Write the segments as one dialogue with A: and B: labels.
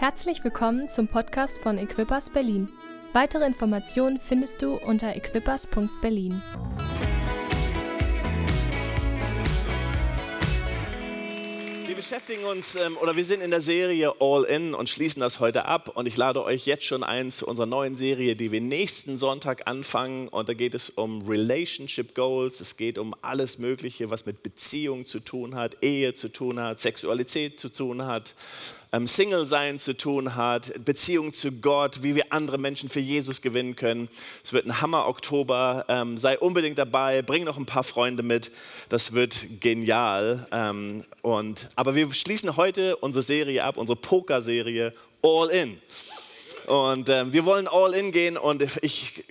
A: Herzlich willkommen zum Podcast von Equippers Berlin. Weitere Informationen findest du unter equippers.berlin.
B: Wir beschäftigen uns ähm, oder wir sind in der Serie All In und schließen das heute ab. Und ich lade euch jetzt schon ein zu unserer neuen Serie, die wir nächsten Sonntag anfangen. Und da geht es um Relationship Goals. Es geht um alles Mögliche, was mit Beziehung zu tun hat, Ehe zu tun hat, Sexualität zu tun hat ähm, Single-Sein zu tun hat, Beziehung zu Gott, wie wir andere Menschen für Jesus gewinnen können. Es wird ein Hammer-Oktober. Ähm, sei unbedingt dabei, bring noch ein paar Freunde mit. Das wird genial. Ähm, und, aber wir schließen heute unsere Serie ab, unsere Poker-Serie All In. Und ähm, wir wollen All In gehen und ich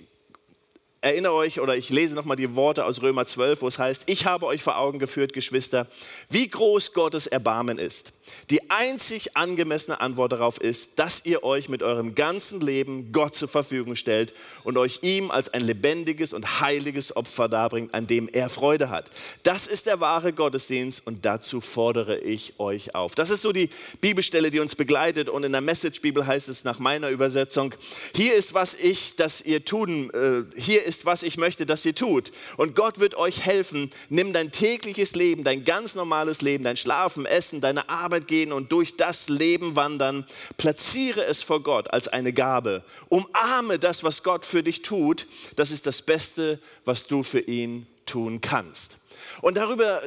B: erinnere euch oder ich lese nochmal die Worte aus Römer 12, wo es heißt, ich habe euch vor Augen geführt, Geschwister, wie groß Gottes Erbarmen ist. Die einzig angemessene Antwort darauf ist, dass ihr euch mit eurem ganzen Leben Gott zur Verfügung stellt und euch ihm als ein lebendiges und heiliges Opfer darbringt, an dem er Freude hat. Das ist der wahre Gottesdienst und dazu fordere ich euch auf. Das ist so die Bibelstelle, die uns begleitet und in der Message-Bibel heißt es nach meiner Übersetzung, hier ist, was ich, dass ihr tun, äh, hier ist, was ich möchte, dass ihr tut. Und Gott wird euch helfen. Nimm dein tägliches Leben, dein ganz normales Leben, dein Schlafen, Essen, deine Arbeit, Gehen und durch das Leben wandern, platziere es vor Gott als eine Gabe. Umarme das, was Gott für dich tut. Das ist das Beste, was du für ihn tun kannst. Und darüber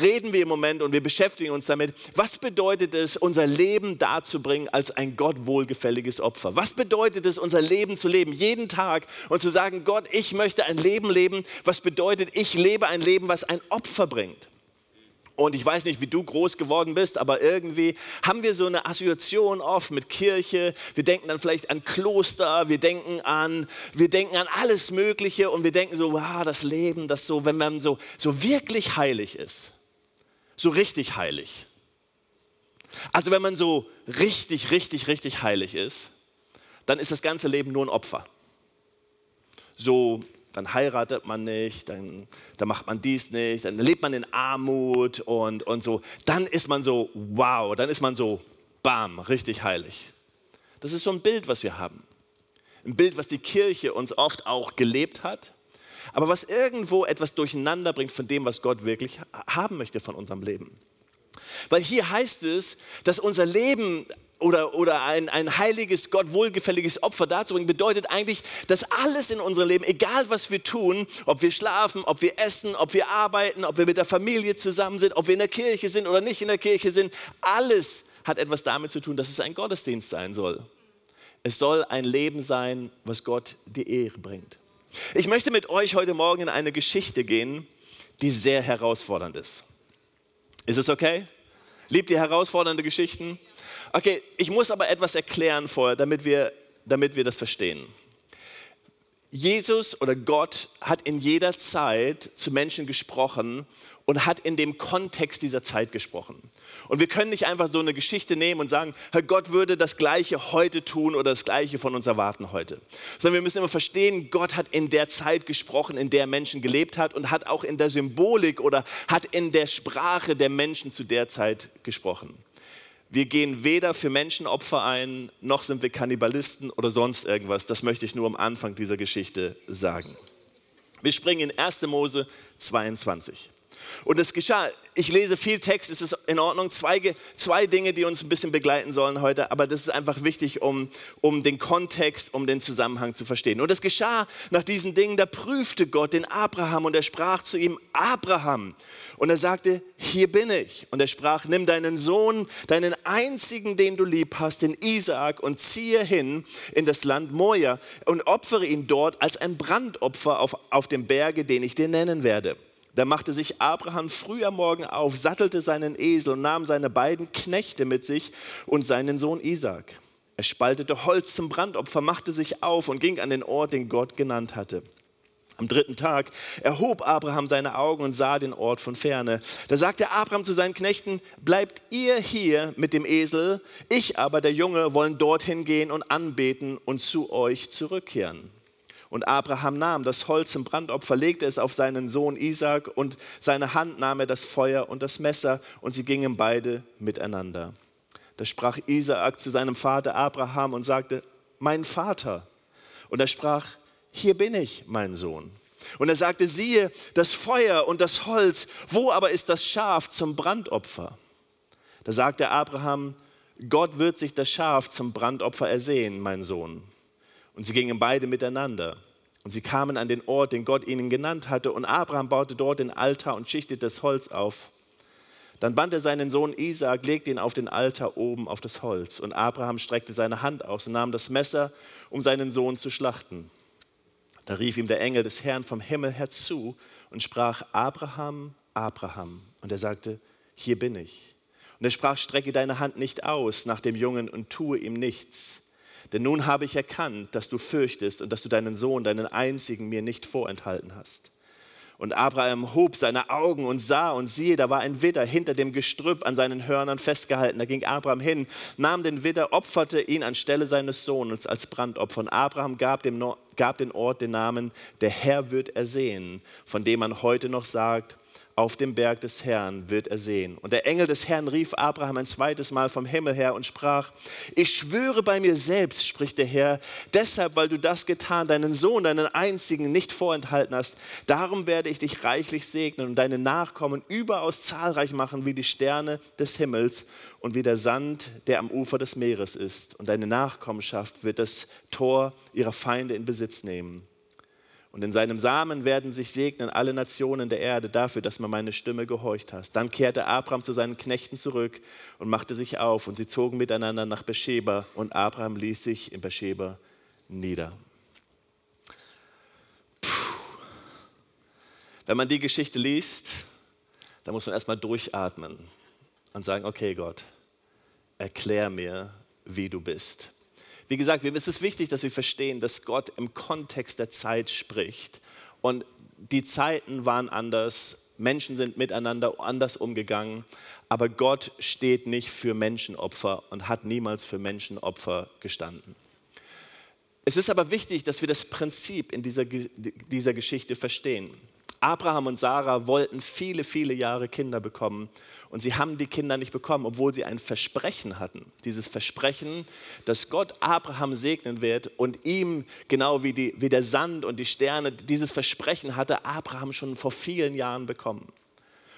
B: reden wir im Moment und wir beschäftigen uns damit, was bedeutet es, unser Leben darzubringen als ein Gott wohlgefälliges Opfer? Was bedeutet es, unser Leben zu leben, jeden Tag und zu sagen, Gott, ich möchte ein Leben leben, was bedeutet, ich lebe ein Leben, was ein Opfer bringt? Und ich weiß nicht, wie du groß geworden bist, aber irgendwie haben wir so eine Assoziation oft mit Kirche. Wir denken dann vielleicht an Kloster, wir denken an, wir denken an alles Mögliche und wir denken so, wow, das Leben, das so, wenn man so, so wirklich heilig ist, so richtig heilig. Also wenn man so richtig, richtig, richtig heilig ist, dann ist das ganze Leben nur ein Opfer. So dann heiratet man nicht, dann, dann macht man dies nicht, dann lebt man in Armut und, und so. Dann ist man so, wow, dann ist man so, bam, richtig heilig. Das ist so ein Bild, was wir haben. Ein Bild, was die Kirche uns oft auch gelebt hat, aber was irgendwo etwas durcheinander bringt von dem, was Gott wirklich haben möchte von unserem Leben. Weil hier heißt es, dass unser Leben oder, oder ein, ein heiliges, Gott wohlgefälliges Opfer darzubringen, bedeutet eigentlich, dass alles in unserem Leben, egal was wir tun, ob wir schlafen, ob wir essen, ob wir arbeiten, ob wir mit der Familie zusammen sind, ob wir in der Kirche sind oder nicht in der Kirche sind, alles hat etwas damit zu tun, dass es ein Gottesdienst sein soll. Es soll ein Leben sein, was Gott die Ehre bringt. Ich möchte mit euch heute Morgen in eine Geschichte gehen, die sehr herausfordernd ist. Ist es okay? Liebt ihr herausfordernde Geschichten? Okay, ich muss aber etwas erklären vorher, damit wir, damit wir das verstehen. Jesus oder Gott hat in jeder Zeit zu Menschen gesprochen und hat in dem Kontext dieser Zeit gesprochen. Und wir können nicht einfach so eine Geschichte nehmen und sagen, Herr Gott würde das Gleiche heute tun oder das Gleiche von uns erwarten heute. Sondern wir müssen immer verstehen, Gott hat in der Zeit gesprochen, in der Menschen gelebt hat und hat auch in der Symbolik oder hat in der Sprache der Menschen zu der Zeit gesprochen. Wir gehen weder für Menschenopfer ein, noch sind wir Kannibalisten oder sonst irgendwas. Das möchte ich nur am Anfang dieser Geschichte sagen. Wir springen in 1. Mose 22. Und es geschah, ich lese viel Text, es ist in Ordnung, zwei, zwei Dinge, die uns ein bisschen begleiten sollen heute, aber das ist einfach wichtig, um, um den Kontext, um den Zusammenhang zu verstehen. Und es geschah nach diesen Dingen, da prüfte Gott den Abraham und er sprach zu ihm, Abraham. Und er sagte, hier bin ich. Und er sprach, nimm deinen Sohn, deinen einzigen, den du lieb hast, den Isaak, und ziehe hin in das Land Moria und opfere ihn dort als ein Brandopfer auf, auf dem Berge, den ich dir nennen werde. Da machte sich Abraham früh am Morgen auf, sattelte seinen Esel und nahm seine beiden Knechte mit sich und seinen Sohn Isaac. Er spaltete Holz zum Brandopfer, machte sich auf und ging an den Ort, den Gott genannt hatte. Am dritten Tag erhob Abraham seine Augen und sah den Ort von ferne. Da sagte Abraham zu seinen Knechten, bleibt ihr hier mit dem Esel, ich aber, der Junge, wollen dorthin gehen und anbeten und zu euch zurückkehren. Und Abraham nahm das Holz im Brandopfer, legte es auf seinen Sohn Isaac und seine Hand nahm er das Feuer und das Messer und sie gingen beide miteinander. Da sprach Isaak zu seinem Vater Abraham und sagte, mein Vater. Und er sprach, hier bin ich, mein Sohn. Und er sagte, siehe, das Feuer und das Holz, wo aber ist das Schaf zum Brandopfer? Da sagte Abraham, Gott wird sich das Schaf zum Brandopfer ersehen, mein Sohn. Und sie gingen beide miteinander. Und sie kamen an den Ort, den Gott ihnen genannt hatte. Und Abraham baute dort den Altar und schichtete das Holz auf. Dann band er seinen Sohn Isaak, legte ihn auf den Altar oben auf das Holz. Und Abraham streckte seine Hand aus und nahm das Messer, um seinen Sohn zu schlachten. Da rief ihm der Engel des Herrn vom Himmel her zu und sprach, Abraham, Abraham. Und er sagte, hier bin ich. Und er sprach, strecke deine Hand nicht aus nach dem Jungen und tue ihm nichts. Denn nun habe ich erkannt, dass du fürchtest und dass du deinen Sohn, deinen einzigen, mir nicht vorenthalten hast. Und Abraham hob seine Augen und sah und siehe, da war ein Widder hinter dem Gestrüpp an seinen Hörnern festgehalten. Da ging Abraham hin, nahm den Widder, opferte ihn anstelle seines Sohnes als Brandopfer. Und Abraham gab, dem, gab den Ort den Namen, der Herr wird ersehen, von dem man heute noch sagt, auf dem Berg des Herrn wird er sehen. Und der Engel des Herrn rief Abraham ein zweites Mal vom Himmel her und sprach, ich schwöre bei mir selbst, spricht der Herr, deshalb, weil du das getan, deinen Sohn, deinen einzigen nicht vorenthalten hast, darum werde ich dich reichlich segnen und deine Nachkommen überaus zahlreich machen wie die Sterne des Himmels und wie der Sand, der am Ufer des Meeres ist. Und deine Nachkommenschaft wird das Tor ihrer Feinde in Besitz nehmen. Und in seinem Samen werden sich segnen alle Nationen der Erde dafür, dass man meine Stimme gehorcht hast. Dann kehrte Abraham zu seinen Knechten zurück und machte sich auf. Und sie zogen miteinander nach Beersheba. Und Abraham ließ sich in Beersheba nieder. Puh. Wenn man die Geschichte liest, dann muss man erstmal durchatmen und sagen, okay Gott, erklär mir, wie du bist. Wie gesagt, es ist wichtig, dass wir verstehen, dass Gott im Kontext der Zeit spricht. Und die Zeiten waren anders, Menschen sind miteinander anders umgegangen, aber Gott steht nicht für Menschenopfer und hat niemals für Menschenopfer gestanden. Es ist aber wichtig, dass wir das Prinzip in dieser, dieser Geschichte verstehen. Abraham und Sarah wollten viele, viele Jahre Kinder bekommen und sie haben die Kinder nicht bekommen, obwohl sie ein Versprechen hatten. Dieses Versprechen, dass Gott Abraham segnen wird und ihm, genau wie, die, wie der Sand und die Sterne, dieses Versprechen hatte Abraham schon vor vielen Jahren bekommen.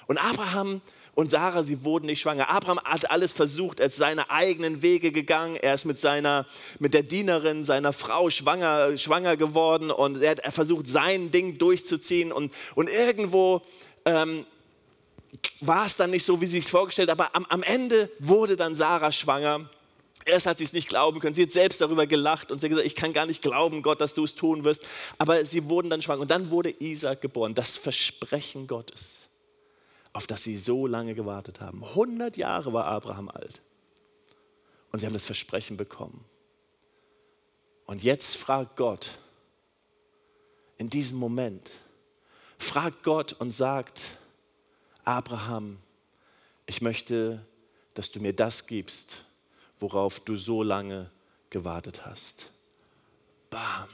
B: Und Abraham und Sarah, sie wurden nicht schwanger. Abraham hat alles versucht, er ist seine eigenen Wege gegangen, er ist mit, seiner, mit der Dienerin seiner Frau schwanger, schwanger geworden und er hat versucht, sein Ding durchzuziehen und, und irgendwo ähm, war es dann nicht so, wie sie es vorgestellt aber am, am Ende wurde dann Sarah schwanger. Erst hat sie es nicht glauben können. Sie hat selbst darüber gelacht und sie hat gesagt, ich kann gar nicht glauben, Gott, dass du es tun wirst. Aber sie wurden dann schwanger. Und dann wurde Isaac geboren, das Versprechen Gottes auf das sie so lange gewartet haben. 100 Jahre war Abraham alt. Und sie haben das Versprechen bekommen. Und jetzt fragt Gott, in diesem Moment, fragt Gott und sagt, Abraham, ich möchte, dass du mir das gibst, worauf du so lange gewartet hast. Bam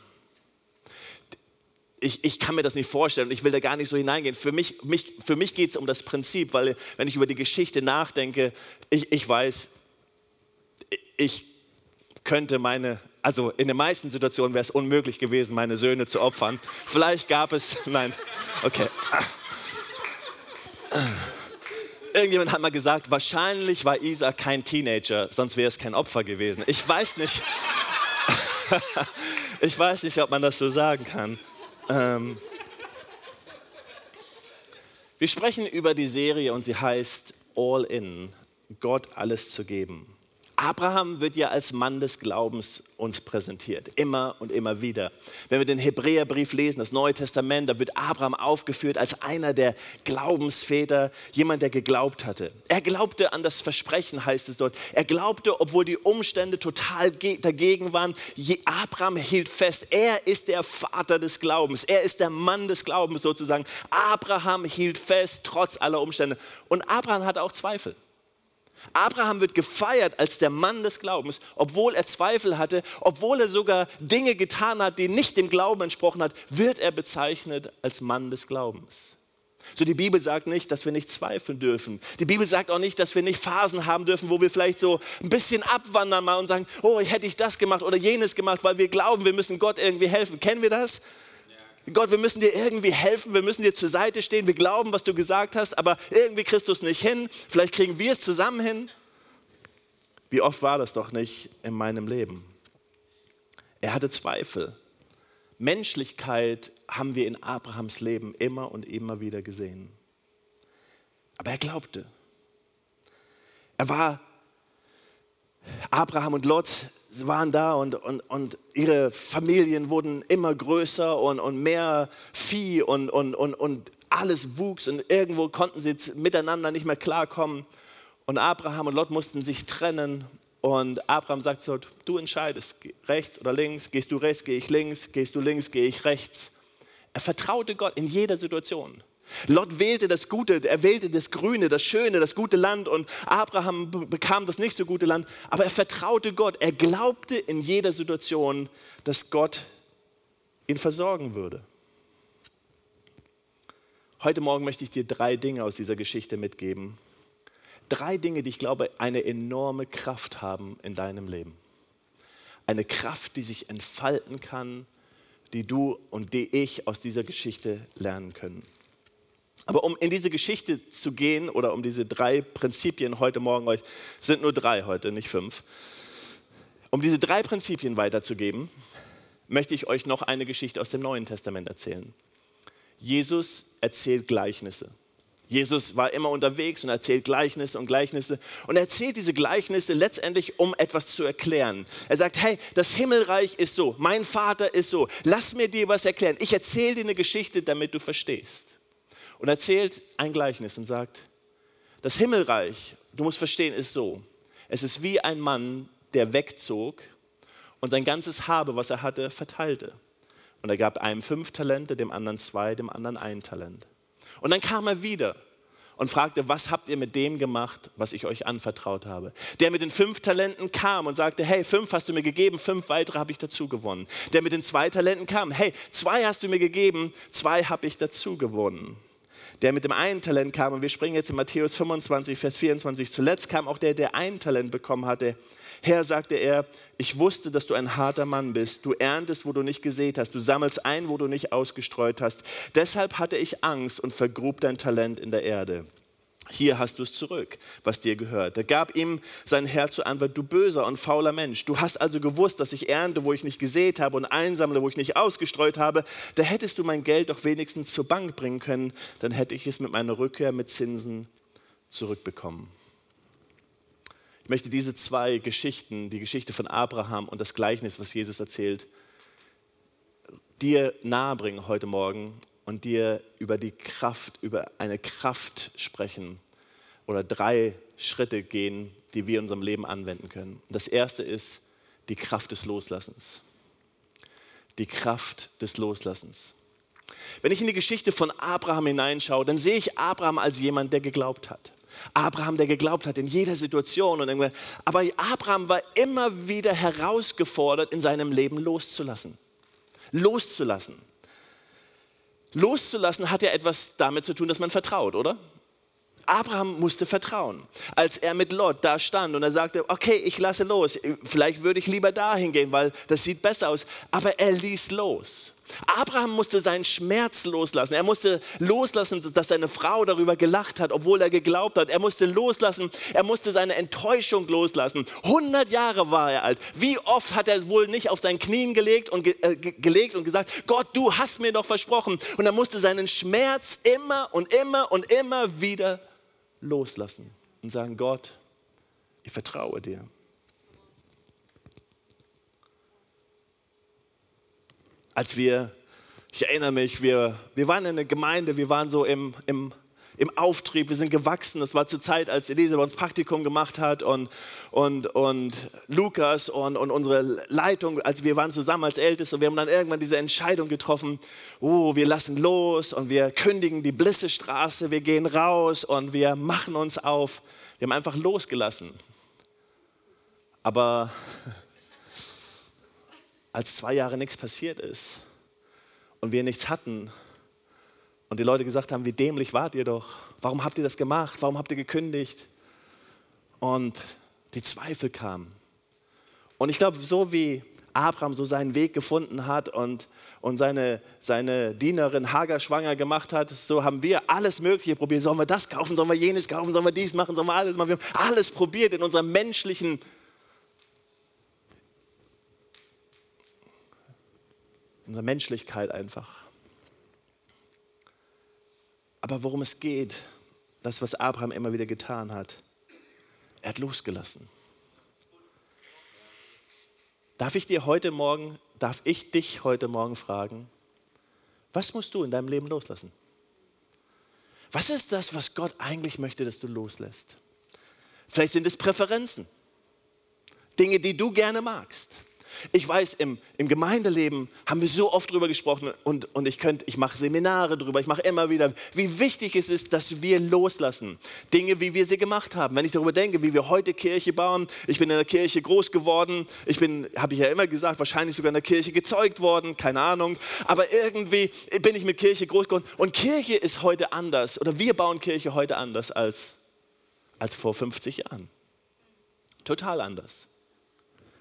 B: ich, ich kann mir das nicht vorstellen und ich will da gar nicht so hineingehen. Für mich, mich, für mich geht es um das Prinzip, weil wenn ich über die Geschichte nachdenke, ich, ich weiß, ich könnte meine, also in den meisten Situationen wäre es unmöglich gewesen, meine Söhne zu opfern. Vielleicht gab es, nein, okay. Irgendjemand hat mal gesagt, wahrscheinlich war Isa kein Teenager, sonst wäre es kein Opfer gewesen. Ich weiß nicht. ich weiß nicht, ob man das so sagen kann. Ähm, wir sprechen über die Serie und sie heißt All In, Gott alles zu geben. Abraham wird ja als Mann des Glaubens uns präsentiert, immer und immer wieder. Wenn wir den Hebräerbrief lesen, das Neue Testament, da wird Abraham aufgeführt als einer der Glaubensväter, jemand, der geglaubt hatte. Er glaubte an das Versprechen, heißt es dort. Er glaubte, obwohl die Umstände total dagegen waren. Abraham hielt fest, er ist der Vater des Glaubens, er ist der Mann des Glaubens sozusagen. Abraham hielt fest, trotz aller Umstände. Und Abraham hatte auch Zweifel. Abraham wird gefeiert als der Mann des Glaubens, obwohl er Zweifel hatte, obwohl er sogar Dinge getan hat, die nicht dem Glauben entsprochen hat, wird er bezeichnet als Mann des Glaubens. So die Bibel sagt nicht, dass wir nicht zweifeln dürfen. Die Bibel sagt auch nicht, dass wir nicht Phasen haben dürfen, wo wir vielleicht so ein bisschen abwandern mal und sagen, oh, hätte ich das gemacht oder jenes gemacht, weil wir glauben, wir müssen Gott irgendwie helfen. Kennen wir das? Gott, wir müssen dir irgendwie helfen, wir müssen dir zur Seite stehen, wir glauben, was du gesagt hast, aber irgendwie kriegst du es nicht hin. Vielleicht kriegen wir es zusammen hin. Wie oft war das doch nicht in meinem Leben? Er hatte Zweifel. Menschlichkeit haben wir in Abrahams Leben immer und immer wieder gesehen. Aber er glaubte. Er war, Abraham und Lot waren da und, und, und ihre Familien wurden immer größer und, und mehr Vieh und, und, und, und alles wuchs und irgendwo konnten sie miteinander nicht mehr klarkommen. Und Abraham und Lot mussten sich trennen und Abraham sagt so, du entscheidest, rechts oder links, gehst du rechts, gehe ich links, gehst du links, gehe ich rechts. Er vertraute Gott in jeder Situation. Lot wählte das Gute, er wählte das Grüne, das Schöne, das gute Land und Abraham bekam das nicht so gute Land, aber er vertraute Gott, er glaubte in jeder Situation, dass Gott ihn versorgen würde. Heute Morgen möchte ich dir drei Dinge aus dieser Geschichte mitgeben, drei Dinge, die ich glaube, eine enorme Kraft haben in deinem Leben. Eine Kraft, die sich entfalten kann, die du und die ich aus dieser Geschichte lernen können. Aber um in diese Geschichte zu gehen oder um diese drei Prinzipien heute Morgen, euch sind nur drei heute, nicht fünf, um diese drei Prinzipien weiterzugeben, möchte ich euch noch eine Geschichte aus dem Neuen Testament erzählen. Jesus erzählt Gleichnisse. Jesus war immer unterwegs und erzählt Gleichnisse und Gleichnisse. Und er erzählt diese Gleichnisse letztendlich, um etwas zu erklären. Er sagt, hey, das Himmelreich ist so, mein Vater ist so, lass mir dir was erklären. Ich erzähle dir eine Geschichte, damit du verstehst. Und er erzählt ein Gleichnis und sagt, das Himmelreich, du musst verstehen, ist so. Es ist wie ein Mann, der wegzog und sein ganzes Habe, was er hatte, verteilte. Und er gab einem fünf Talente, dem anderen zwei, dem anderen ein Talent. Und dann kam er wieder und fragte, was habt ihr mit dem gemacht, was ich euch anvertraut habe? Der mit den fünf Talenten kam und sagte, hey, fünf hast du mir gegeben, fünf weitere habe ich dazu gewonnen. Der mit den zwei Talenten kam, hey, zwei hast du mir gegeben, zwei habe ich dazu gewonnen der mit dem einen Talent kam, und wir springen jetzt in Matthäus 25, Vers 24, zuletzt kam auch der, der ein Talent bekommen hatte. Herr, sagte er, ich wusste, dass du ein harter Mann bist. Du erntest, wo du nicht gesät hast. Du sammelst ein, wo du nicht ausgestreut hast. Deshalb hatte ich Angst und vergrub dein Talent in der Erde hier hast du es zurück, was dir gehört. Da gab ihm sein Herr zur Antwort, du böser und fauler Mensch, du hast also gewusst, dass ich ernte, wo ich nicht gesät habe und einsammle, wo ich nicht ausgestreut habe. Da hättest du mein Geld doch wenigstens zur Bank bringen können, dann hätte ich es mit meiner Rückkehr mit Zinsen zurückbekommen. Ich möchte diese zwei Geschichten, die Geschichte von Abraham und das Gleichnis, was Jesus erzählt, dir nahebringen heute Morgen und dir über die Kraft, über eine Kraft sprechen oder drei Schritte gehen, die wir in unserem Leben anwenden können. Das erste ist die Kraft des Loslassens. Die Kraft des Loslassens. Wenn ich in die Geschichte von Abraham hineinschaue, dann sehe ich Abraham als jemand, der geglaubt hat. Abraham, der geglaubt hat in jeder Situation. Und aber Abraham war immer wieder herausgefordert, in seinem Leben loszulassen. Loszulassen. Loszulassen hat ja etwas damit zu tun, dass man vertraut, oder? Abraham musste vertrauen. Als er mit Lot da stand und er sagte, okay, ich lasse los, vielleicht würde ich lieber dahin gehen, weil das sieht besser aus. Aber er ließ los. Abraham musste seinen Schmerz loslassen. Er musste loslassen, dass seine Frau darüber gelacht hat, obwohl er geglaubt hat. Er musste loslassen, er musste seine Enttäuschung loslassen. 100 Jahre war er alt. Wie oft hat er wohl nicht auf seinen Knien gelegt und, ge äh, gelegt und gesagt, Gott, du hast mir doch versprochen. Und er musste seinen Schmerz immer und immer und immer wieder loslassen und sagen, Gott, ich vertraue dir. Als wir, ich erinnere mich, wir, wir waren in der Gemeinde, wir waren so im, im, im Auftrieb, wir sind gewachsen. Das war zur Zeit, als Elise bei uns Praktikum gemacht hat und, und, und Lukas und, und unsere Leitung, als wir waren zusammen als Älteste und wir haben dann irgendwann diese Entscheidung getroffen, oh, wir lassen los und wir kündigen die Blissestraße, wir gehen raus und wir machen uns auf. Wir haben einfach losgelassen. Aber als zwei Jahre nichts passiert ist und wir nichts hatten und die Leute gesagt haben, wie dämlich wart ihr doch? Warum habt ihr das gemacht? Warum habt ihr gekündigt? Und die Zweifel kamen. Und ich glaube, so wie Abraham so seinen Weg gefunden hat und, und seine, seine Dienerin Hagar schwanger gemacht hat, so haben wir alles Mögliche probiert. Sollen wir das kaufen? Sollen wir jenes kaufen? Sollen wir dies machen? Sollen wir alles machen? Wir haben alles probiert in unserer menschlichen, in unserer Menschlichkeit einfach. Aber worum es geht, das, was Abraham immer wieder getan hat, er hat losgelassen. Darf ich dir heute Morgen, darf ich dich heute Morgen fragen, was musst du in deinem Leben loslassen? Was ist das, was Gott eigentlich möchte, dass du loslässt? Vielleicht sind es Präferenzen, Dinge, die du gerne magst. Ich weiß, im, im Gemeindeleben haben wir so oft drüber gesprochen und, und ich, ich mache Seminare drüber, ich mache immer wieder, wie wichtig es ist, dass wir loslassen. Dinge, wie wir sie gemacht haben. Wenn ich darüber denke, wie wir heute Kirche bauen, ich bin in der Kirche groß geworden, ich bin, habe ich ja immer gesagt, wahrscheinlich sogar in der Kirche gezeugt worden, keine Ahnung, aber irgendwie bin ich mit Kirche groß geworden und Kirche ist heute anders oder wir bauen Kirche heute anders als, als vor 50 Jahren. Total anders.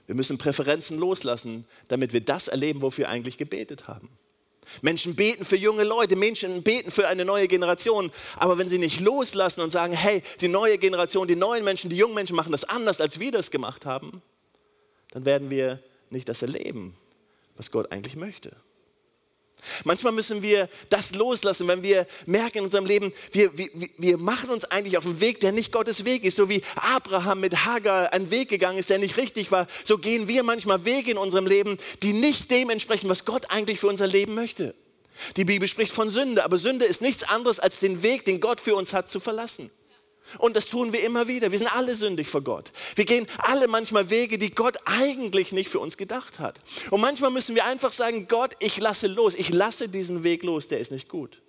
B: Wir müssen Präferenzen loslassen, damit wir das erleben, wofür wir eigentlich gebetet haben. Menschen beten für junge Leute, Menschen beten für eine neue Generation, aber wenn sie nicht loslassen und sagen, hey, die neue Generation, die neuen Menschen, die jungen Menschen machen das anders, als wir das gemacht haben, dann werden wir nicht das erleben, was Gott eigentlich möchte. Manchmal müssen wir das loslassen, wenn wir merken in unserem Leben, wir, wir, wir machen uns eigentlich auf einen Weg, der nicht Gottes Weg ist. So wie Abraham mit Hagar einen Weg gegangen ist, der nicht richtig war, so gehen wir manchmal Wege in unserem Leben, die nicht dem entsprechen, was Gott eigentlich für unser Leben möchte. Die Bibel spricht von Sünde, aber Sünde ist nichts anderes als den Weg, den Gott für uns hat, zu verlassen. Und das tun wir immer wieder. Wir sind alle sündig vor Gott. Wir gehen alle manchmal Wege, die Gott eigentlich nicht für uns gedacht hat. Und manchmal müssen wir einfach sagen, Gott, ich lasse los. Ich lasse diesen Weg los, der ist nicht gut.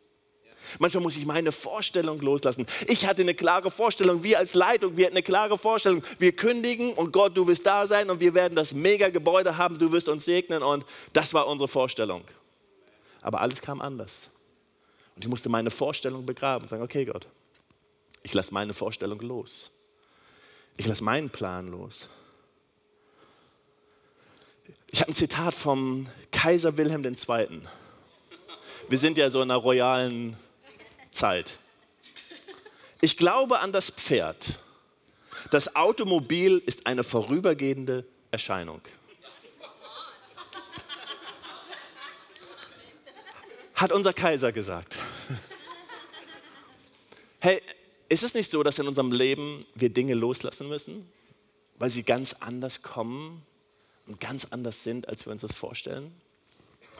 B: Manchmal muss ich meine Vorstellung loslassen. Ich hatte eine klare Vorstellung, wir als Leitung, wir hatten eine klare Vorstellung. Wir kündigen und Gott, du wirst da sein und wir werden das mega Gebäude haben, du wirst uns segnen und das war unsere Vorstellung. Aber alles kam anders. Und ich musste meine Vorstellung begraben und sagen, okay Gott, ich lasse meine Vorstellung los. Ich lasse meinen Plan los. Ich habe ein Zitat vom Kaiser Wilhelm II. Wir sind ja so in einer royalen Zeit. Ich glaube an das Pferd. Das Automobil ist eine vorübergehende Erscheinung. Hat unser Kaiser gesagt. Hey, ist es nicht so, dass in unserem Leben wir Dinge loslassen müssen, weil sie ganz anders kommen und ganz anders sind, als wir uns das vorstellen?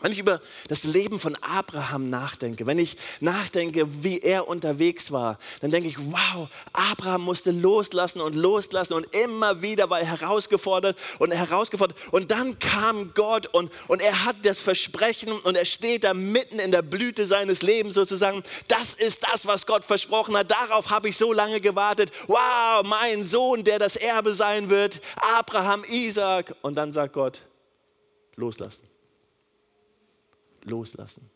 B: Wenn ich über das Leben von Abraham nachdenke, wenn ich nachdenke, wie er unterwegs war, dann denke ich, wow, Abraham musste loslassen und loslassen und immer wieder war er herausgefordert und herausgefordert. Und dann kam Gott und, und er hat das Versprechen und er steht da mitten in der Blüte seines Lebens sozusagen. Das ist das, was Gott versprochen hat. Darauf habe ich so lange gewartet. Wow, mein Sohn, der das Erbe sein wird, Abraham, Isaac. Und dann sagt Gott, loslassen loslassen.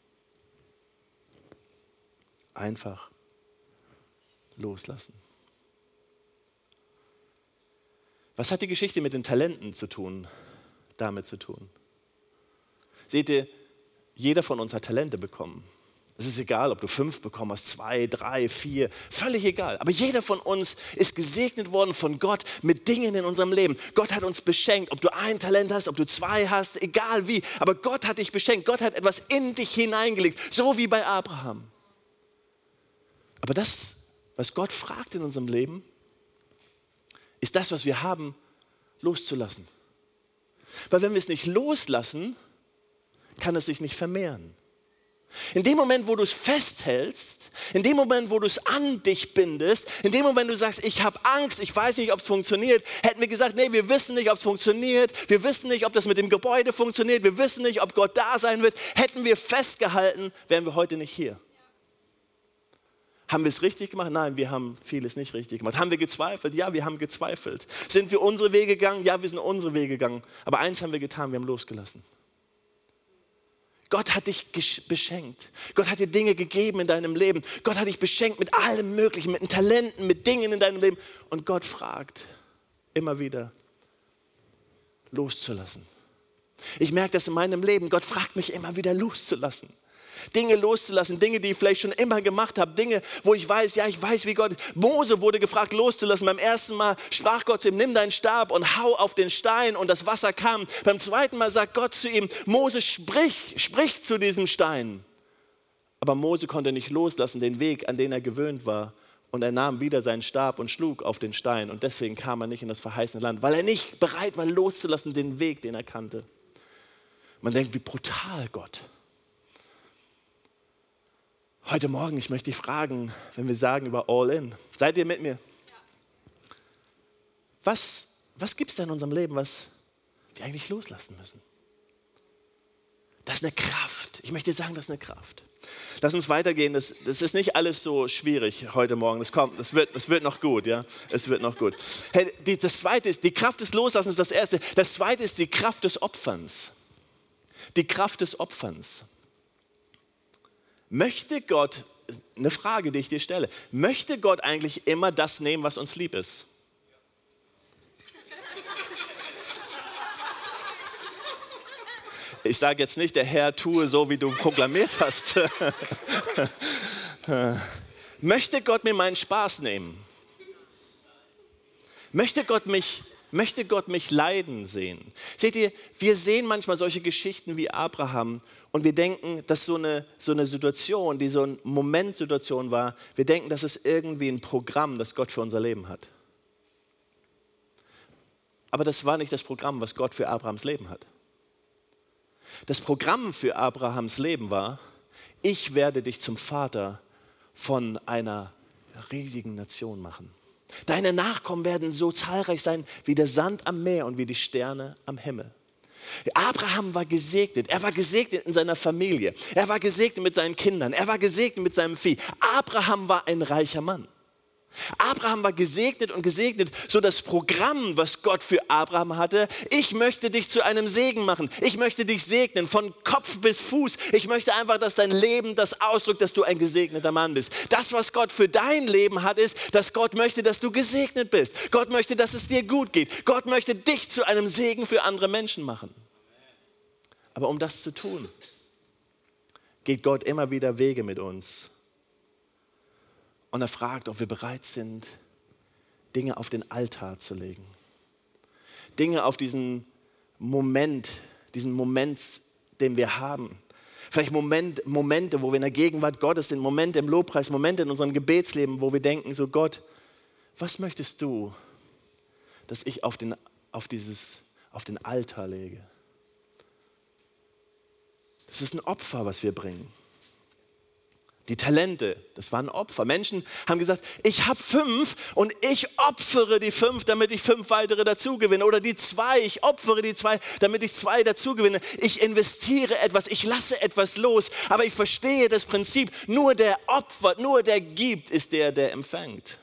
B: Einfach loslassen. Was hat die Geschichte mit den Talenten zu tun, damit zu tun? Seht ihr, jeder von uns hat Talente bekommen. Es ist egal, ob du fünf bekommen hast, zwei, drei, vier, völlig egal. Aber jeder von uns ist gesegnet worden von Gott mit Dingen in unserem Leben. Gott hat uns beschenkt, ob du ein Talent hast, ob du zwei hast, egal wie. Aber Gott hat dich beschenkt. Gott hat etwas in dich hineingelegt, so wie bei Abraham. Aber das, was Gott fragt in unserem Leben, ist das, was wir haben, loszulassen. Weil wenn wir es nicht loslassen, kann es sich nicht vermehren. In dem Moment, wo du es festhältst, in dem Moment, wo du es an dich bindest, in dem Moment, wo du sagst, ich habe Angst, ich weiß nicht, ob es funktioniert, hätten wir gesagt, nee, wir wissen nicht, ob es funktioniert, wir wissen nicht, ob das mit dem Gebäude funktioniert, wir wissen nicht, ob Gott da sein wird, hätten wir festgehalten, wären wir heute nicht hier. Haben wir es richtig gemacht? Nein, wir haben vieles nicht richtig gemacht. Haben wir gezweifelt? Ja, wir haben gezweifelt. Sind wir unsere Wege gegangen? Ja, wir sind unsere Wege gegangen. Aber eins haben wir getan, wir haben losgelassen. Gott hat dich beschenkt. Gott hat dir Dinge gegeben in deinem Leben. Gott hat dich beschenkt mit allem Möglichen, mit Talenten, mit Dingen in deinem Leben. Und Gott fragt immer wieder, loszulassen. Ich merke das in meinem Leben. Gott fragt mich immer wieder loszulassen. Dinge loszulassen, Dinge, die ich vielleicht schon immer gemacht habe, Dinge, wo ich weiß, ja, ich weiß, wie Gott. Mose wurde gefragt, loszulassen. Beim ersten Mal sprach Gott zu ihm, nimm deinen Stab und hau auf den Stein und das Wasser kam. Beim zweiten Mal sagt Gott zu ihm, Mose, sprich, sprich zu diesem Stein. Aber Mose konnte nicht loslassen, den Weg, an den er gewöhnt war. Und er nahm wieder seinen Stab und schlug auf den Stein. Und deswegen kam er nicht in das verheißene Land, weil er nicht bereit war, loszulassen, den Weg, den er kannte. Man denkt, wie brutal Gott. Heute Morgen, ich möchte dich fragen, wenn wir sagen über All In, seid ihr mit mir? Was, was gibt es da in unserem Leben, was wir eigentlich loslassen müssen? Das ist eine Kraft. Ich möchte dir sagen, das ist eine Kraft. Lass uns weitergehen. Das, das ist nicht alles so schwierig heute Morgen. Das kommt, das wird, das wird noch gut, ja. Es wird noch gut. Hey, die, das zweite ist, die Kraft des Loslassens ist das erste. Das zweite ist die Kraft des Opferns. Die Kraft des Opferns. Möchte Gott, eine Frage, die ich dir stelle, möchte Gott eigentlich immer das nehmen, was uns lieb ist? Ich sage jetzt nicht, der Herr tue so, wie du proklamiert hast. Möchte Gott mir meinen Spaß nehmen? Möchte Gott mich möchte Gott mich leiden sehen. Seht ihr, wir sehen manchmal solche Geschichten wie Abraham und wir denken, dass so eine, so eine Situation, die so eine Momentsituation war, wir denken, das ist irgendwie ein Programm, das Gott für unser Leben hat. Aber das war nicht das Programm, was Gott für Abrahams Leben hat. Das Programm für Abrahams Leben war, ich werde dich zum Vater von einer riesigen Nation machen. Deine Nachkommen werden so zahlreich sein wie der Sand am Meer und wie die Sterne am Himmel. Abraham war gesegnet. Er war gesegnet in seiner Familie. Er war gesegnet mit seinen Kindern. Er war gesegnet mit seinem Vieh. Abraham war ein reicher Mann. Abraham war gesegnet und gesegnet, so das Programm, was Gott für Abraham hatte. Ich möchte dich zu einem Segen machen. Ich möchte dich segnen von Kopf bis Fuß. Ich möchte einfach, dass dein Leben das ausdrückt, dass du ein gesegneter Mann bist. Das, was Gott für dein Leben hat, ist, dass Gott möchte, dass du gesegnet bist. Gott möchte, dass es dir gut geht. Gott möchte dich zu einem Segen für andere Menschen machen. Aber um das zu tun, geht Gott immer wieder Wege mit uns und er fragt, ob wir bereit sind, Dinge auf den Altar zu legen. Dinge auf diesen Moment, diesen Moment, den wir haben. Vielleicht Moment, Momente, wo wir in der Gegenwart Gottes sind, Momente im Lobpreis, Momente in unserem Gebetsleben, wo wir denken, so Gott, was möchtest du, dass ich auf den, auf dieses, auf den Altar lege? Das ist ein Opfer, was wir bringen. Die Talente, das waren Opfer. Menschen haben gesagt, ich habe fünf und ich opfere die fünf, damit ich fünf weitere dazu gewinne. Oder die zwei, ich opfere die zwei, damit ich zwei dazu gewinne. Ich investiere etwas, ich lasse etwas los. Aber ich verstehe das Prinzip, nur der Opfer, nur der gibt, ist der, der empfängt.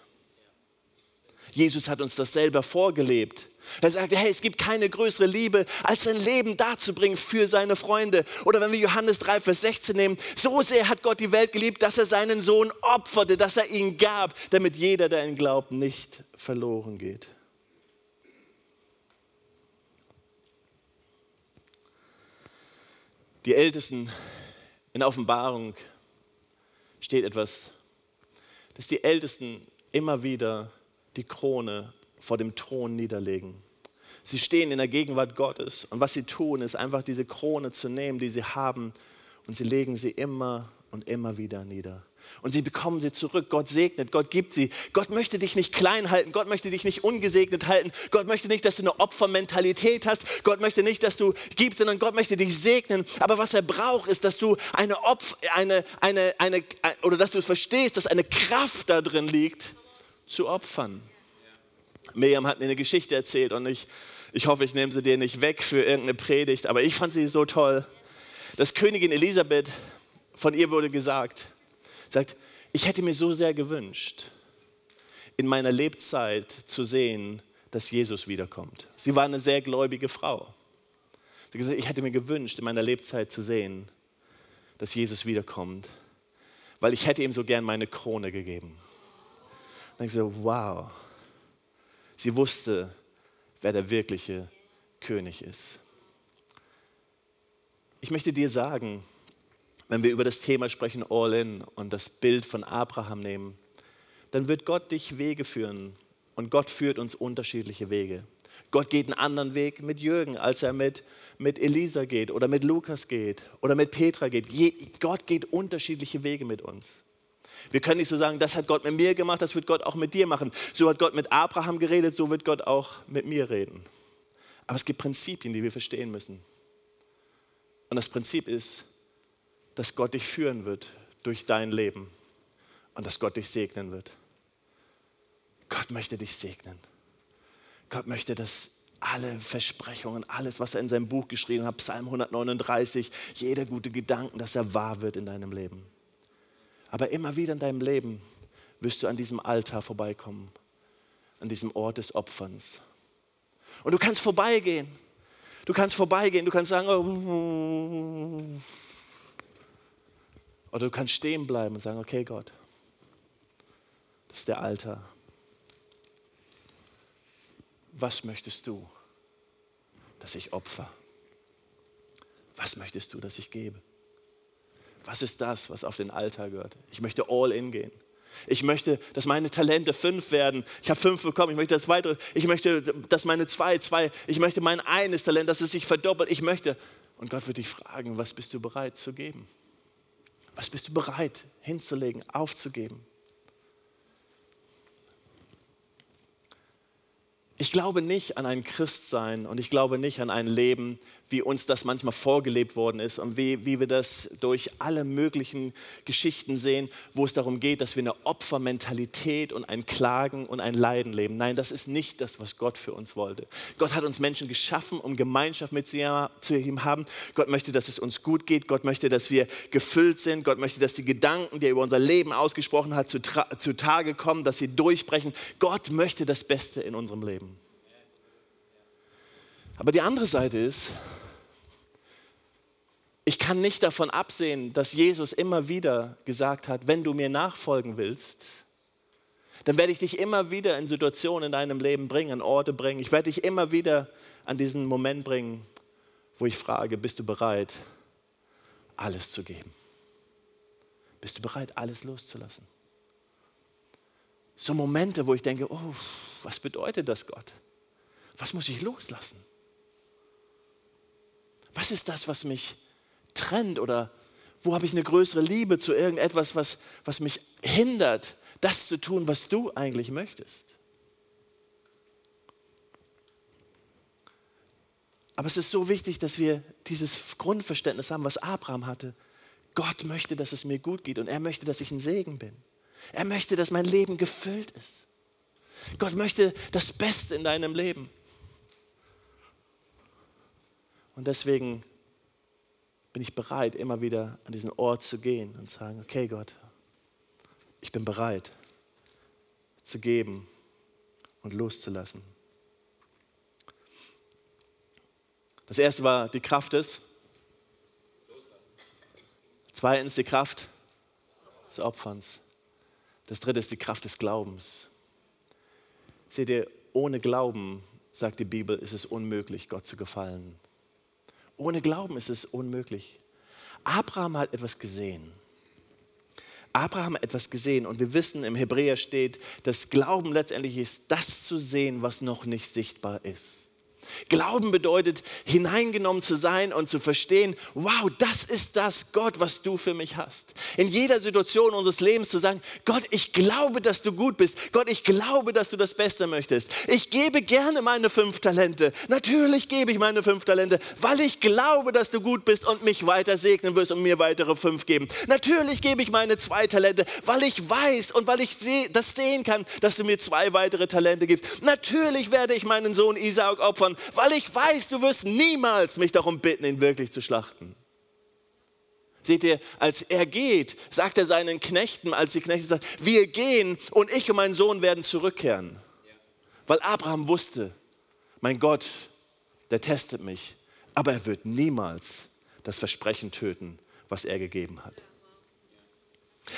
B: Jesus hat uns das selber vorgelebt. Er sagte, hey, es gibt keine größere Liebe, als sein Leben darzubringen für seine Freunde. Oder wenn wir Johannes 3, Vers 16 nehmen, so sehr hat Gott die Welt geliebt, dass er seinen Sohn opferte, dass er ihn gab, damit jeder, der ihn glaubt, nicht verloren geht. Die Ältesten in Offenbarung steht etwas, dass die Ältesten immer wieder die Krone vor dem Thron niederlegen. Sie stehen in der Gegenwart Gottes und was sie tun, ist einfach diese Krone zu nehmen, die sie haben und sie legen sie immer und immer wieder nieder. Und sie bekommen sie zurück. Gott segnet, Gott gibt sie. Gott möchte dich nicht klein halten. Gott möchte dich nicht ungesegnet halten. Gott möchte nicht, dass du eine Opfermentalität hast. Gott möchte nicht, dass du gibst, sondern Gott möchte dich segnen. Aber was er braucht, ist, dass du eine Opfer, eine, eine, eine, oder dass du es verstehst, dass eine Kraft da drin liegt, zu opfern. Miriam hat mir eine Geschichte erzählt und ich, ich hoffe, ich nehme sie dir nicht weg für irgendeine Predigt, aber ich fand sie so toll. Dass Königin Elisabeth, von ihr wurde gesagt, sagt, ich hätte mir so sehr gewünscht, in meiner Lebzeit zu sehen, dass Jesus wiederkommt. Sie war eine sehr gläubige Frau. Sie hat gesagt, ich hätte mir gewünscht, in meiner Lebzeit zu sehen, dass Jesus wiederkommt, weil ich hätte ihm so gern meine Krone gegeben. Dann ich so, wow. Sie wusste, wer der wirkliche König ist. Ich möchte dir sagen, wenn wir über das Thema sprechen, All In, und das Bild von Abraham nehmen, dann wird Gott dich Wege führen. Und Gott führt uns unterschiedliche Wege. Gott geht einen anderen Weg mit Jürgen, als er mit, mit Elisa geht oder mit Lukas geht oder mit Petra geht. Je, Gott geht unterschiedliche Wege mit uns. Wir können nicht so sagen, das hat Gott mit mir gemacht, das wird Gott auch mit dir machen. So hat Gott mit Abraham geredet, so wird Gott auch mit mir reden. Aber es gibt Prinzipien, die wir verstehen müssen. Und das Prinzip ist, dass Gott dich führen wird durch dein Leben und dass Gott dich segnen wird. Gott möchte dich segnen. Gott möchte, dass alle Versprechungen, alles, was er in seinem Buch geschrieben hat, Psalm 139, jeder gute Gedanken, dass er wahr wird in deinem Leben. Aber immer wieder in deinem Leben wirst du an diesem Altar vorbeikommen, an diesem Ort des Opferns. Und du kannst vorbeigehen. Du kannst vorbeigehen, du kannst sagen, oh. oder du kannst stehen bleiben und sagen, okay Gott, das ist der Altar was möchtest du, dass ich opfer? Was möchtest du, dass ich gebe? Was ist das, was auf den Altar gehört? Ich möchte all in gehen. Ich möchte, dass meine Talente fünf werden. Ich habe fünf bekommen. Ich möchte das weitere. Ich möchte, dass meine zwei, zwei. Ich möchte mein eines Talent, dass es sich verdoppelt. Ich möchte. Und Gott wird dich fragen, was bist du bereit zu geben? Was bist du bereit hinzulegen, aufzugeben? Ich glaube nicht an ein Christsein und ich glaube nicht an ein Leben, wie uns das manchmal vorgelebt worden ist und wie, wie wir das durch alle möglichen Geschichten sehen, wo es darum geht, dass wir eine Opfermentalität und ein Klagen und ein Leiden leben. Nein, das ist nicht das, was Gott für uns wollte. Gott hat uns Menschen geschaffen, um Gemeinschaft mit zu ihm haben. Gott möchte, dass es uns gut geht. Gott möchte, dass wir gefüllt sind. Gott möchte, dass die Gedanken, die er über unser Leben ausgesprochen hat, zutage kommen, dass sie durchbrechen. Gott möchte das Beste in unserem Leben. Aber die andere Seite ist, ich kann nicht davon absehen, dass Jesus immer wieder gesagt hat, wenn du mir nachfolgen willst, dann werde ich dich immer wieder in Situationen in deinem Leben bringen, an Orte bringen. Ich werde dich immer wieder an diesen Moment bringen, wo ich frage, bist du bereit, alles zu geben? Bist du bereit, alles loszulassen? So Momente, wo ich denke, oh, was bedeutet das Gott? Was muss ich loslassen? Was ist das, was mich trennt oder wo habe ich eine größere Liebe zu irgendetwas, was, was mich hindert, das zu tun, was du eigentlich möchtest. Aber es ist so wichtig, dass wir dieses Grundverständnis haben, was Abraham hatte. Gott möchte, dass es mir gut geht und er möchte, dass ich ein Segen bin. Er möchte, dass mein Leben gefüllt ist. Gott möchte das Beste in deinem Leben. Und deswegen bin ich bereit, immer wieder an diesen Ort zu gehen und zu sagen, okay Gott, ich bin bereit zu geben und loszulassen. Das erste war die Kraft des Zweitens die Kraft des Opferns. Das dritte ist die Kraft des Glaubens. Seht ihr, ohne Glauben, sagt die Bibel, ist es unmöglich, Gott zu gefallen. Ohne Glauben ist es unmöglich. Abraham hat etwas gesehen. Abraham hat etwas gesehen und wir wissen, im Hebräer steht, dass Glauben letztendlich ist, das zu sehen, was noch nicht sichtbar ist. Glauben bedeutet, hineingenommen zu sein und zu verstehen, wow, das ist das Gott, was du für mich hast. In jeder Situation unseres Lebens zu sagen, Gott, ich glaube, dass du gut bist. Gott, ich glaube, dass du das Beste möchtest. Ich gebe gerne meine fünf Talente. Natürlich gebe ich meine fünf Talente, weil ich glaube, dass du gut bist und mich weiter segnen wirst und mir weitere fünf geben. Natürlich gebe ich meine zwei Talente, weil ich weiß und weil ich das sehen kann, dass du mir zwei weitere Talente gibst. Natürlich werde ich meinen Sohn Isaak opfern, weil ich weiß, du wirst niemals mich darum bitten, ihn wirklich zu schlachten. Seht ihr, als er geht, sagt er seinen Knechten, als die Knechte sagen, wir gehen und ich und mein Sohn werden zurückkehren. Weil Abraham wusste, mein Gott, der testet mich, aber er wird niemals das Versprechen töten, was er gegeben hat.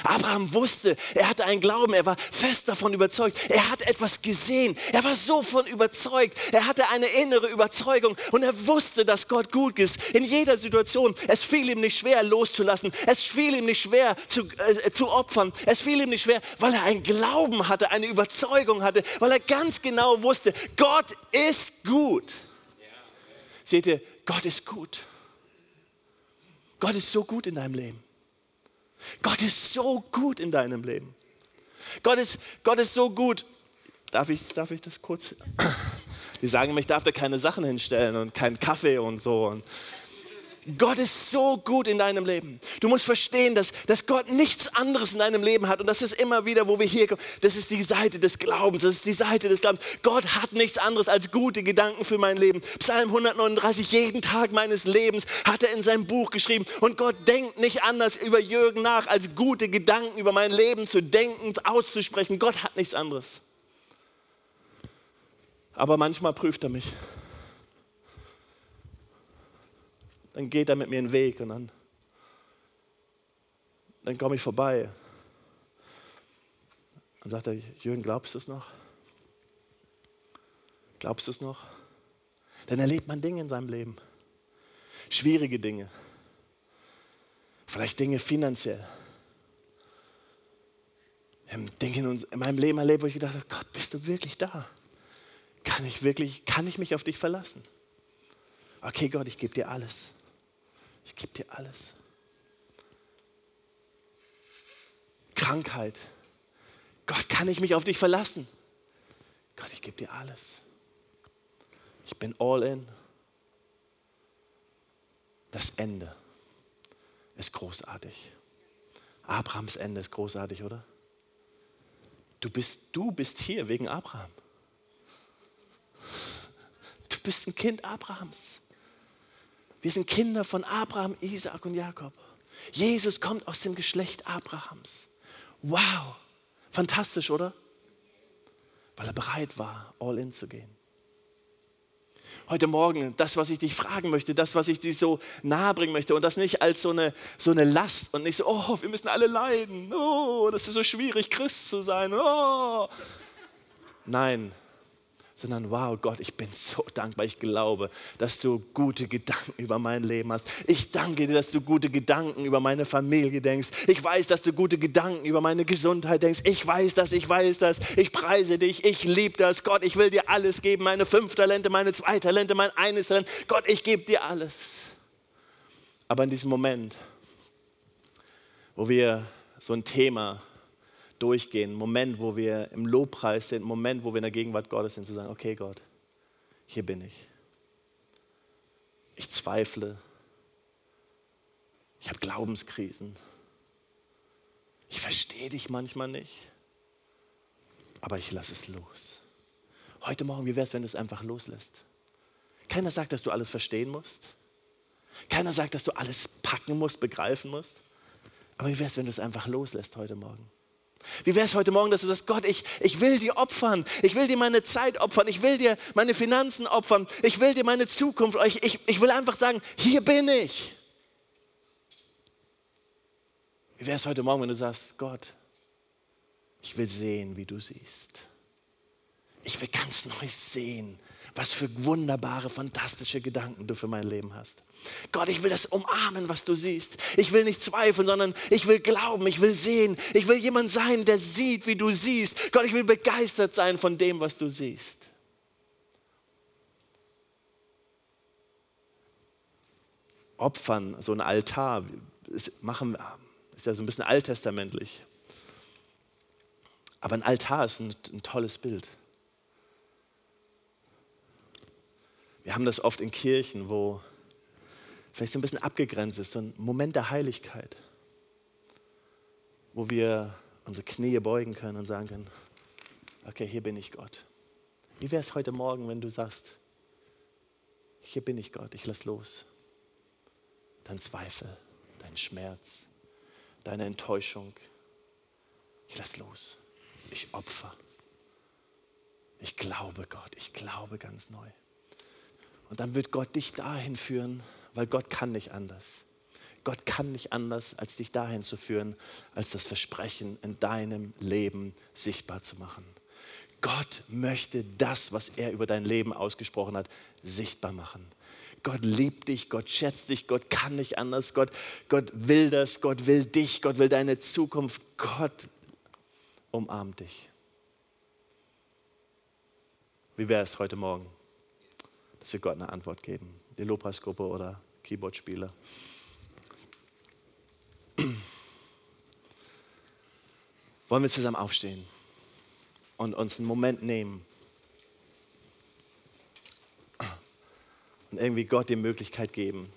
B: Abraham wusste, er hatte einen Glauben, er war fest davon überzeugt, er hat etwas gesehen, er war so von überzeugt, er hatte eine innere Überzeugung und er wusste, dass Gott gut ist in jeder Situation. Es fiel ihm nicht schwer loszulassen, es fiel ihm nicht schwer zu, äh, zu opfern, es fiel ihm nicht schwer, weil er einen Glauben hatte, eine Überzeugung hatte, weil er ganz genau wusste, Gott ist gut. Seht ihr, Gott ist gut. Gott ist so gut in deinem Leben. Gott ist so gut in deinem Leben. Gott ist, Gott ist so gut. Darf ich, darf ich das kurz? Die sagen mir, ich darf da keine Sachen hinstellen und keinen Kaffee und so. Und Gott ist so gut in deinem Leben. Du musst verstehen, dass, dass Gott nichts anderes in deinem Leben hat. Und das ist immer wieder, wo wir hier kommen. Das ist die Seite des Glaubens. Das ist die Seite des Glaubens. Gott hat nichts anderes als gute Gedanken für mein Leben. Psalm 139, jeden Tag meines Lebens hat er in seinem Buch geschrieben. Und Gott denkt nicht anders über Jürgen nach, als gute Gedanken über mein Leben zu denken, auszusprechen. Gott hat nichts anderes. Aber manchmal prüft er mich. Dann geht er mit mir den Weg und dann, dann komme ich vorbei. Dann sagt er, Jürgen, glaubst du es noch? Glaubst du es noch? Dann erlebt man Dinge in seinem Leben. Schwierige Dinge. Vielleicht Dinge finanziell. Dinge in, uns, in meinem Leben erlebt, wo ich gedacht habe, Gott, bist du wirklich da? Kann ich wirklich, kann ich mich auf dich verlassen? Okay, Gott, ich gebe dir alles. Ich gebe dir alles. Krankheit. Gott, kann ich mich auf dich verlassen? Gott, ich gebe dir alles. Ich bin all in. Das Ende ist großartig. Abrahams Ende ist großartig, oder? Du bist, du bist hier wegen Abraham. Du bist ein Kind Abrahams. Wir sind Kinder von Abraham, Isaak und Jakob. Jesus kommt aus dem Geschlecht Abrahams. Wow, fantastisch, oder? Weil er bereit war, all in zu gehen. Heute Morgen, das, was ich dich fragen möchte, das, was ich dir so nahe bringen möchte und das nicht als so eine, so eine Last und nicht so, oh, wir müssen alle leiden, oh, das ist so schwierig, Christ zu sein, oh. Nein, sondern wow, Gott, ich bin so dankbar. Ich glaube, dass du gute Gedanken über mein Leben hast. Ich danke dir, dass du gute Gedanken über meine Familie denkst. Ich weiß, dass du gute Gedanken über meine Gesundheit denkst. Ich weiß das, ich weiß das. Ich preise dich, ich liebe das. Gott, ich will dir alles geben. Meine fünf Talente, meine zwei Talente, mein eines Talent. Gott, ich gebe dir alles. Aber in diesem Moment, wo wir so ein Thema durchgehen, Moment, wo wir im Lobpreis sind, Moment, wo wir in der Gegenwart Gottes sind, zu sagen, okay Gott, hier bin ich. Ich zweifle. Ich habe Glaubenskrisen. Ich verstehe dich manchmal nicht, aber ich lasse es los. Heute Morgen, wie wäre es, wenn du es einfach loslässt? Keiner sagt, dass du alles verstehen musst. Keiner sagt, dass du alles packen musst, begreifen musst. Aber wie wäre es, wenn du es einfach loslässt heute Morgen? Wie wäre es heute Morgen, dass du sagst, Gott, ich, ich will dir opfern, ich will dir meine Zeit opfern, ich will dir meine Finanzen opfern, ich will dir meine Zukunft, ich, ich, ich will einfach sagen, hier bin ich. Wie wäre es heute Morgen, wenn du sagst, Gott, ich will sehen, wie du siehst. Ich will ganz neu sehen, was für wunderbare, fantastische Gedanken du für mein Leben hast. Gott, ich will das umarmen, was du siehst. Ich will nicht zweifeln, sondern ich will glauben, ich will sehen. Ich will jemand sein, der sieht, wie du siehst. Gott, ich will begeistert sein von dem, was du siehst. Opfern, so ein Altar, ist, machen, ist ja so ein bisschen alttestamentlich. Aber ein Altar ist ein, ein tolles Bild. Wir haben das oft in Kirchen, wo vielleicht so ein bisschen abgegrenzt ist, so ein Moment der Heiligkeit, wo wir unsere Knie beugen können und sagen können, okay, hier bin ich Gott. Wie wäre es heute Morgen, wenn du sagst, hier bin ich Gott, ich lass los. Dein Zweifel, dein Schmerz, deine Enttäuschung, ich lass los. Ich opfer. Ich glaube Gott, ich glaube ganz neu. Und dann wird Gott dich dahin führen, weil Gott kann nicht anders. Gott kann nicht anders, als dich dahin zu führen, als das Versprechen in deinem Leben sichtbar zu machen. Gott möchte das, was er über dein Leben ausgesprochen hat, sichtbar machen. Gott liebt dich, Gott schätzt dich, Gott kann nicht anders, Gott, Gott will das, Gott will dich, Gott will deine Zukunft, Gott umarmt dich. Wie wäre es heute Morgen, dass wir Gott eine Antwort geben? Die Lobpreisgruppe oder Keyboardspieler? Wollen wir zusammen aufstehen und uns einen Moment nehmen und irgendwie Gott die Möglichkeit geben,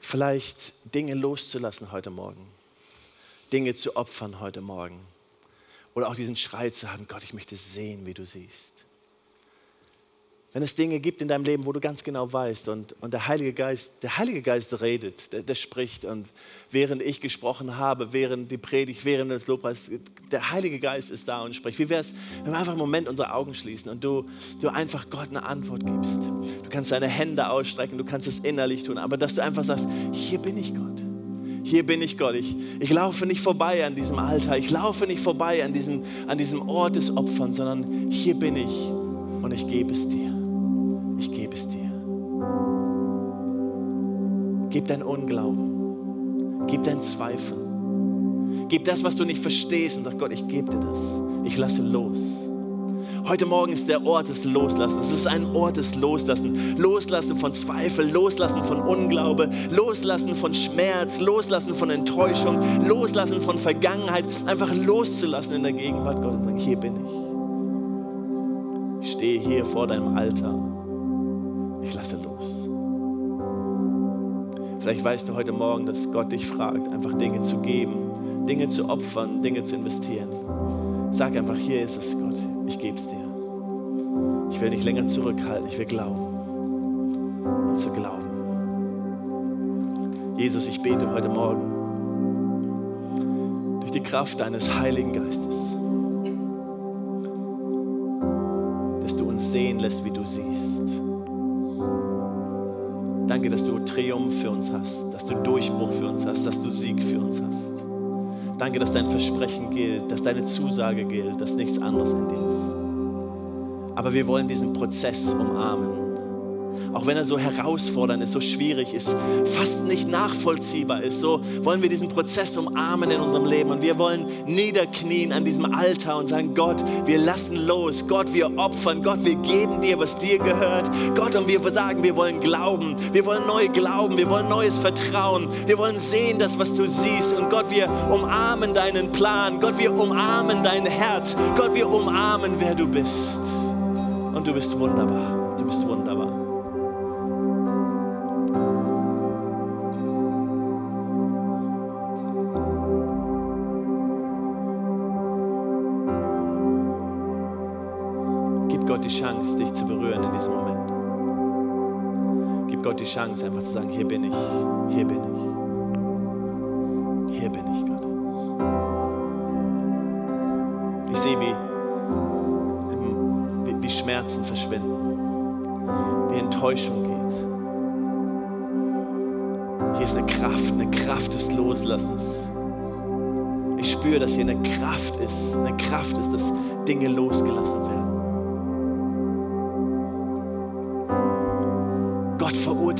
B: vielleicht Dinge loszulassen heute Morgen, Dinge zu opfern heute Morgen oder auch diesen Schrei zu haben, Gott, ich möchte sehen, wie du siehst. Wenn es Dinge gibt in deinem Leben, wo du ganz genau weißt und, und der Heilige Geist, der Heilige Geist redet, der, der, spricht und während ich gesprochen habe, während die Predigt, während des Lobpreis, der Heilige Geist ist da und spricht. Wie wäre es, wenn wir einfach einen Moment unsere Augen schließen und du, du einfach Gott eine Antwort gibst. Du kannst deine Hände ausstrecken, du kannst es innerlich tun, aber dass du einfach sagst, hier bin ich Gott. Hier bin ich Gott. Ich, ich laufe nicht vorbei an diesem Altar. Ich laufe nicht vorbei an diesem, an diesem Ort des Opferns, sondern hier bin ich und ich gebe es dir Gib dein Unglauben, gib dein Zweifel, gib das, was du nicht verstehst und sag Gott, ich gebe dir das. Ich lasse los. Heute Morgen ist der Ort des Loslassens. Es ist ein Ort des Loslassen. Loslassen von Zweifel, Loslassen von Unglaube, Loslassen von Schmerz, Loslassen von Enttäuschung, Loslassen von Vergangenheit. Einfach loszulassen in der Gegenwart Gottes und sagen, hier bin ich. Ich stehe hier vor deinem Altar ich lasse los. Vielleicht weißt du heute Morgen, dass Gott dich fragt, einfach Dinge zu geben, Dinge zu opfern, Dinge zu investieren. Sag einfach, hier ist es, Gott, ich gebe es dir. Ich will nicht länger zurückhalten, ich will glauben. Und zu glauben. Jesus, ich bete heute Morgen durch die Kraft deines Heiligen Geistes, dass du uns sehen lässt, wie du siehst. Danke, dass du Triumph für uns hast, dass du Durchbruch für uns hast, dass du Sieg für uns hast. Danke, dass dein Versprechen gilt, dass deine Zusage gilt, dass nichts anderes in dir ist. Aber wir wollen diesen Prozess umarmen auch wenn er so herausfordernd ist, so schwierig ist, fast nicht nachvollziehbar ist, so wollen wir diesen Prozess umarmen in unserem Leben. Und wir wollen niederknien an diesem Altar und sagen, Gott, wir lassen los, Gott, wir opfern, Gott, wir geben dir, was dir gehört, Gott, und wir sagen, wir wollen glauben, wir wollen neu glauben, wir wollen neues Vertrauen, wir wollen sehen, das, was du siehst. Und Gott, wir umarmen deinen Plan, Gott, wir umarmen dein Herz, Gott, wir umarmen, wer du bist. Und du bist wunderbar, du bist wunderbar. Die Chance, dich zu berühren in diesem Moment. Gib Gott die Chance, einfach zu sagen, hier bin ich, hier bin ich. Hier bin ich, Gott. Ich sehe, wie, wie Schmerzen verschwinden, wie Enttäuschung geht. Hier ist eine Kraft, eine Kraft des Loslassens. Ich spüre, dass hier eine Kraft ist, eine Kraft ist, dass Dinge losgelassen werden.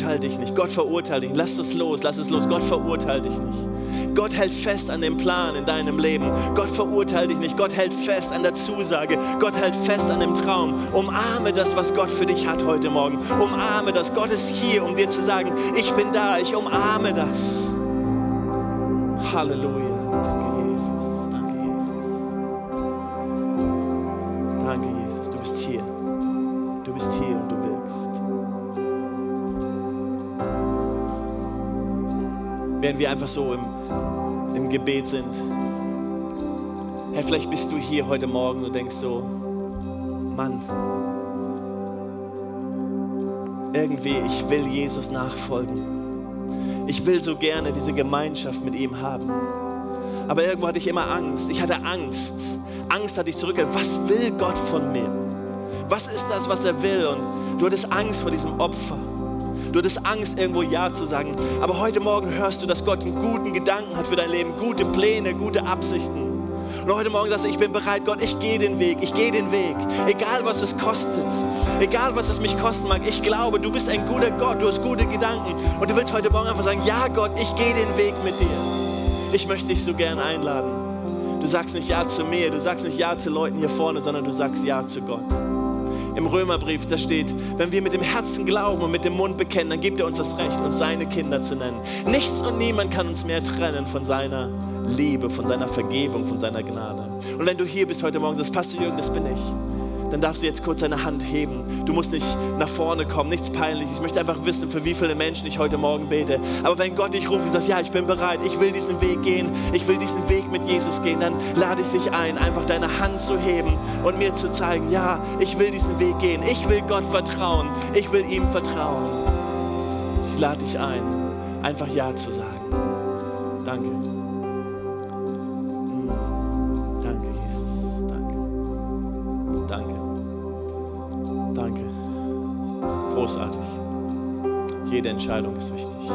B: Verurteilt dich nicht. Gott verurteilt dich. Lass es los, lass es los. Gott verurteilt dich nicht. Gott hält fest an dem Plan in deinem Leben. Gott verurteilt dich nicht. Gott hält fest an der Zusage. Gott hält fest an dem Traum. Umarme das, was Gott für dich hat heute Morgen. Umarme das. Gott ist hier, um dir zu sagen, ich bin da. Ich umarme das. Halleluja. Während wir einfach so im, im Gebet sind. Herr, vielleicht bist du hier heute Morgen und denkst so, Mann, irgendwie, ich will Jesus nachfolgen. Ich will so gerne diese Gemeinschaft mit ihm haben. Aber irgendwo hatte ich immer Angst. Ich hatte Angst. Angst hatte ich zurückgehört. Was will Gott von mir? Was ist das, was er will? Und du hattest Angst vor diesem Opfer. Du hattest Angst, irgendwo Ja zu sagen. Aber heute Morgen hörst du, dass Gott einen guten Gedanken hat für dein Leben, gute Pläne, gute Absichten. Und heute Morgen sagst du, ich bin bereit, Gott, ich gehe den Weg, ich gehe den Weg. Egal was es kostet, egal was es mich kosten mag, ich glaube, du bist ein guter Gott, du hast gute Gedanken. Und du willst heute Morgen einfach sagen, ja Gott, ich gehe den Weg mit dir. Ich möchte dich so gern einladen. Du sagst nicht Ja zu mir, du sagst nicht Ja zu Leuten hier vorne, sondern du sagst Ja zu Gott. Im Römerbrief, da steht, wenn wir mit dem Herzen glauben und mit dem Mund bekennen, dann gibt er uns das Recht, uns seine Kinder zu nennen. Nichts und niemand kann uns mehr trennen von seiner Liebe, von seiner Vergebung, von seiner Gnade. Und wenn du hier bist heute Morgen, sagst, Pastor Jürgen, das bin ich dann darfst du jetzt kurz deine Hand heben. Du musst nicht nach vorne kommen, nichts Peinliches. Ich möchte einfach wissen, für wie viele Menschen ich heute Morgen bete. Aber wenn Gott dich ruft und sagt, ja, ich bin bereit, ich will diesen Weg gehen, ich will diesen Weg mit Jesus gehen, dann lade ich dich ein, einfach deine Hand zu heben und mir zu zeigen, ja, ich will diesen Weg gehen. Ich will Gott vertrauen. Ich will ihm vertrauen. Ich lade dich ein, einfach Ja zu sagen. Danke. Großartig. Jede Entscheidung ist wichtig.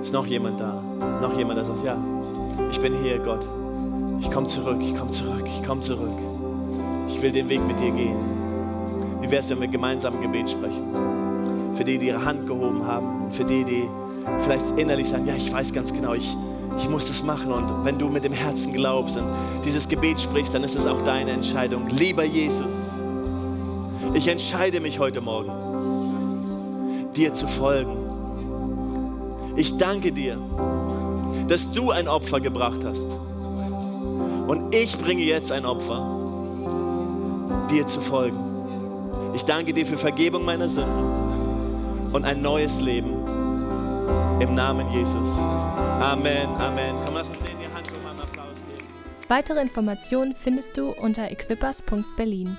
B: Ist noch jemand da? Noch jemand, der sagt, ja, ich bin hier, Gott. Ich komme zurück, ich komme zurück, ich komme zurück. Ich will den Weg mit dir gehen. Wie wäre es, wenn wir gemeinsam ein Gebet sprechen? Für die, die ihre Hand gehoben haben und für die, die vielleicht innerlich sagen, ja, ich weiß ganz genau, ich, ich muss das machen. Und wenn du mit dem Herzen glaubst und dieses Gebet sprichst, dann ist es auch deine Entscheidung. Lieber Jesus, ich entscheide mich heute Morgen, dir zu folgen. Ich danke dir, dass du ein Opfer gebracht hast. Und ich bringe jetzt ein Opfer, dir zu folgen. Ich danke dir für Vergebung meiner Sünden und ein neues Leben. Im Namen Jesus. Amen, Amen. Komm, lass uns denen die Hand um einen Applaus geben.
A: Weitere Informationen findest du unter equippers.berlin.